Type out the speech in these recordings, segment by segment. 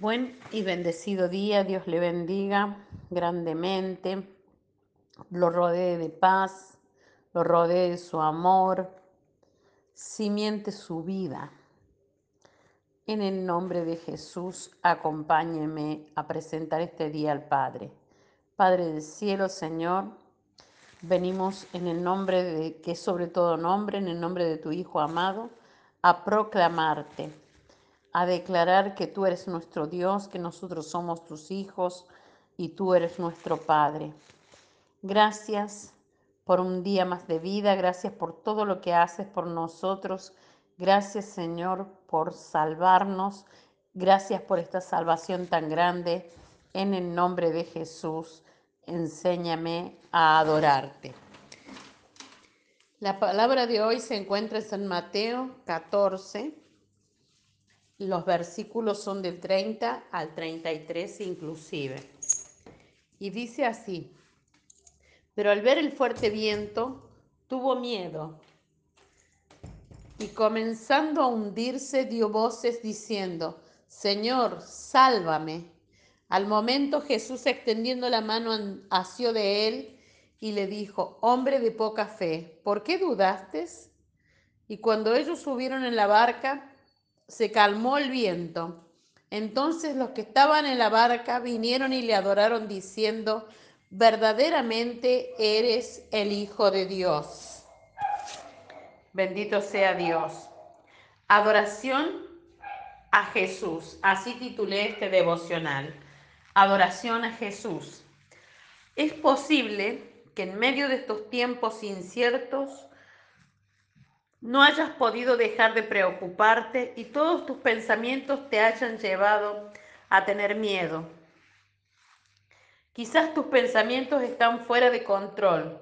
Buen y bendecido día, Dios le bendiga grandemente, lo rodee de paz, lo rodee de su amor, simiente su vida. En el nombre de Jesús, acompáñeme a presentar este día al Padre. Padre del cielo, Señor, venimos en el nombre de, que sobre todo nombre, en el nombre de tu Hijo amado, a proclamarte a declarar que tú eres nuestro Dios, que nosotros somos tus hijos y tú eres nuestro Padre. Gracias por un día más de vida, gracias por todo lo que haces por nosotros, gracias Señor por salvarnos, gracias por esta salvación tan grande. En el nombre de Jesús, enséñame a adorarte. La palabra de hoy se encuentra en San Mateo 14 los versículos son del 30 al 33 inclusive. Y dice así, pero al ver el fuerte viento, tuvo miedo y comenzando a hundirse dio voces diciendo, Señor, sálvame. Al momento Jesús extendiendo la mano asió de él y le dijo, hombre de poca fe, ¿por qué dudaste? Y cuando ellos subieron en la barca, se calmó el viento. Entonces los que estaban en la barca vinieron y le adoraron diciendo, verdaderamente eres el Hijo de Dios. Bendito sea Dios. Adoración a Jesús. Así titulé este devocional. Adoración a Jesús. Es posible que en medio de estos tiempos inciertos no hayas podido dejar de preocuparte y todos tus pensamientos te hayan llevado a tener miedo. Quizás tus pensamientos están fuera de control.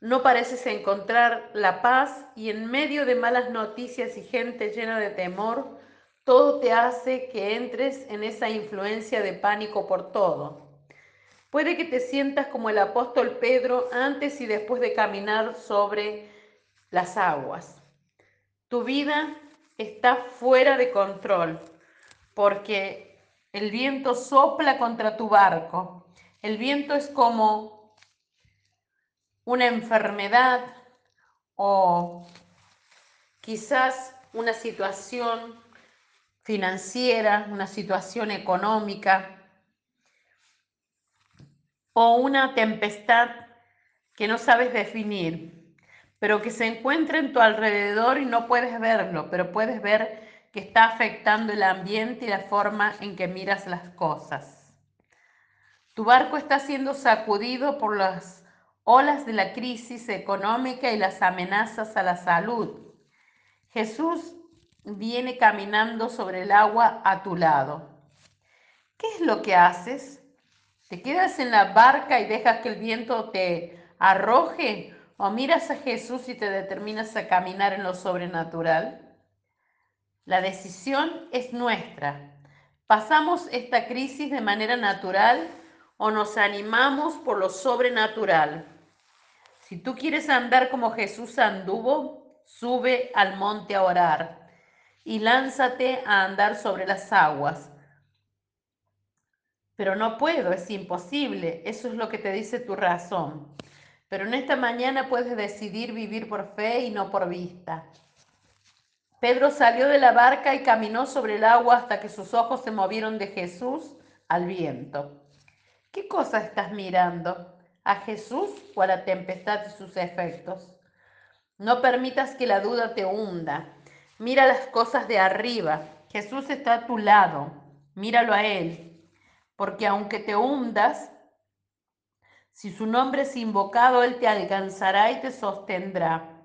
No pareces encontrar la paz y en medio de malas noticias y gente llena de temor, todo te hace que entres en esa influencia de pánico por todo. Puede que te sientas como el apóstol Pedro antes y después de caminar sobre las aguas. Tu vida está fuera de control porque el viento sopla contra tu barco. El viento es como una enfermedad o quizás una situación financiera, una situación económica o una tempestad que no sabes definir pero que se encuentra en tu alrededor y no puedes verlo, pero puedes ver que está afectando el ambiente y la forma en que miras las cosas. Tu barco está siendo sacudido por las olas de la crisis económica y las amenazas a la salud. Jesús viene caminando sobre el agua a tu lado. ¿Qué es lo que haces? ¿Te quedas en la barca y dejas que el viento te arroje o miras a Jesús y te determinas a caminar en lo sobrenatural? La decisión es nuestra. ¿Pasamos esta crisis de manera natural o nos animamos por lo sobrenatural? Si tú quieres andar como Jesús anduvo, sube al monte a orar y lánzate a andar sobre las aguas. Pero no puedo, es imposible. Eso es lo que te dice tu razón. Pero en esta mañana puedes decidir vivir por fe y no por vista. Pedro salió de la barca y caminó sobre el agua hasta que sus ojos se movieron de Jesús al viento. ¿Qué cosa estás mirando? ¿A Jesús o a la tempestad y sus efectos? No permitas que la duda te hunda. Mira las cosas de arriba. Jesús está a tu lado. Míralo a Él. Porque aunque te hundas, si su nombre es invocado, Él te alcanzará y te sostendrá.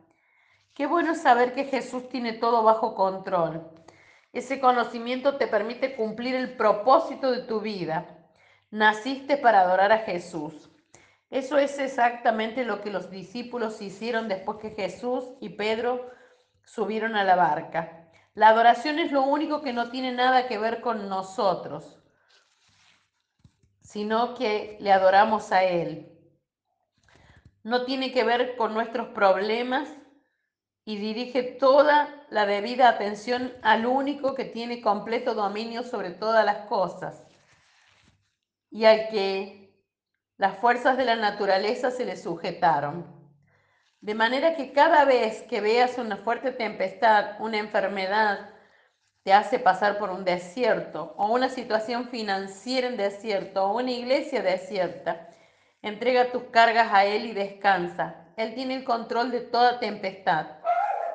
Qué bueno saber que Jesús tiene todo bajo control. Ese conocimiento te permite cumplir el propósito de tu vida. Naciste para adorar a Jesús. Eso es exactamente lo que los discípulos hicieron después que Jesús y Pedro subieron a la barca. La adoración es lo único que no tiene nada que ver con nosotros sino que le adoramos a Él. No tiene que ver con nuestros problemas, y dirige toda la debida atención al único que tiene completo dominio sobre todas las cosas y al que las fuerzas de la naturaleza se le sujetaron. De manera que cada vez que veas una fuerte tempestad, una enfermedad, te hace pasar por un desierto o una situación financiera en desierto o una iglesia desierta, entrega tus cargas a Él y descansa. Él tiene el control de toda tempestad.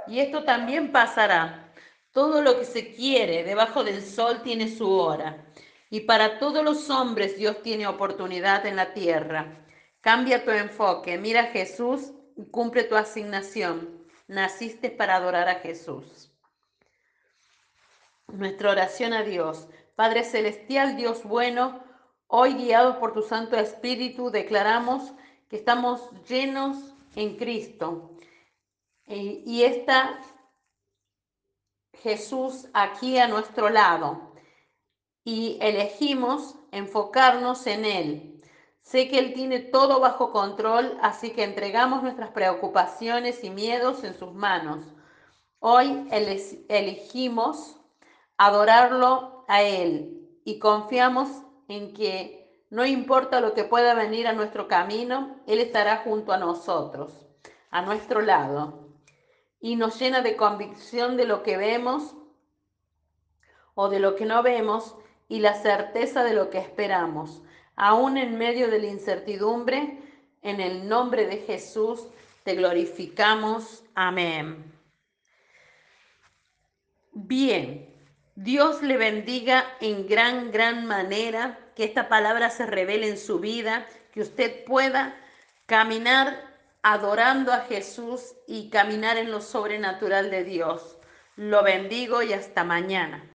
Y esto también pasará. Todo lo que se quiere debajo del sol tiene su hora. Y para todos los hombres Dios tiene oportunidad en la tierra. Cambia tu enfoque, mira a Jesús y cumple tu asignación. Naciste para adorar a Jesús. Nuestra oración a Dios. Padre Celestial, Dios bueno, hoy guiados por tu Santo Espíritu declaramos que estamos llenos en Cristo y está Jesús aquí a nuestro lado y elegimos enfocarnos en Él. Sé que Él tiene todo bajo control, así que entregamos nuestras preocupaciones y miedos en sus manos. Hoy elegimos adorarlo a Él y confiamos en que no importa lo que pueda venir a nuestro camino, Él estará junto a nosotros, a nuestro lado y nos llena de convicción de lo que vemos o de lo que no vemos y la certeza de lo que esperamos. Aún en medio de la incertidumbre, en el nombre de Jesús te glorificamos. Amén. Bien, Dios le bendiga en gran, gran manera, que esta palabra se revele en su vida, que usted pueda caminar adorando a Jesús y caminar en lo sobrenatural de Dios. Lo bendigo y hasta mañana.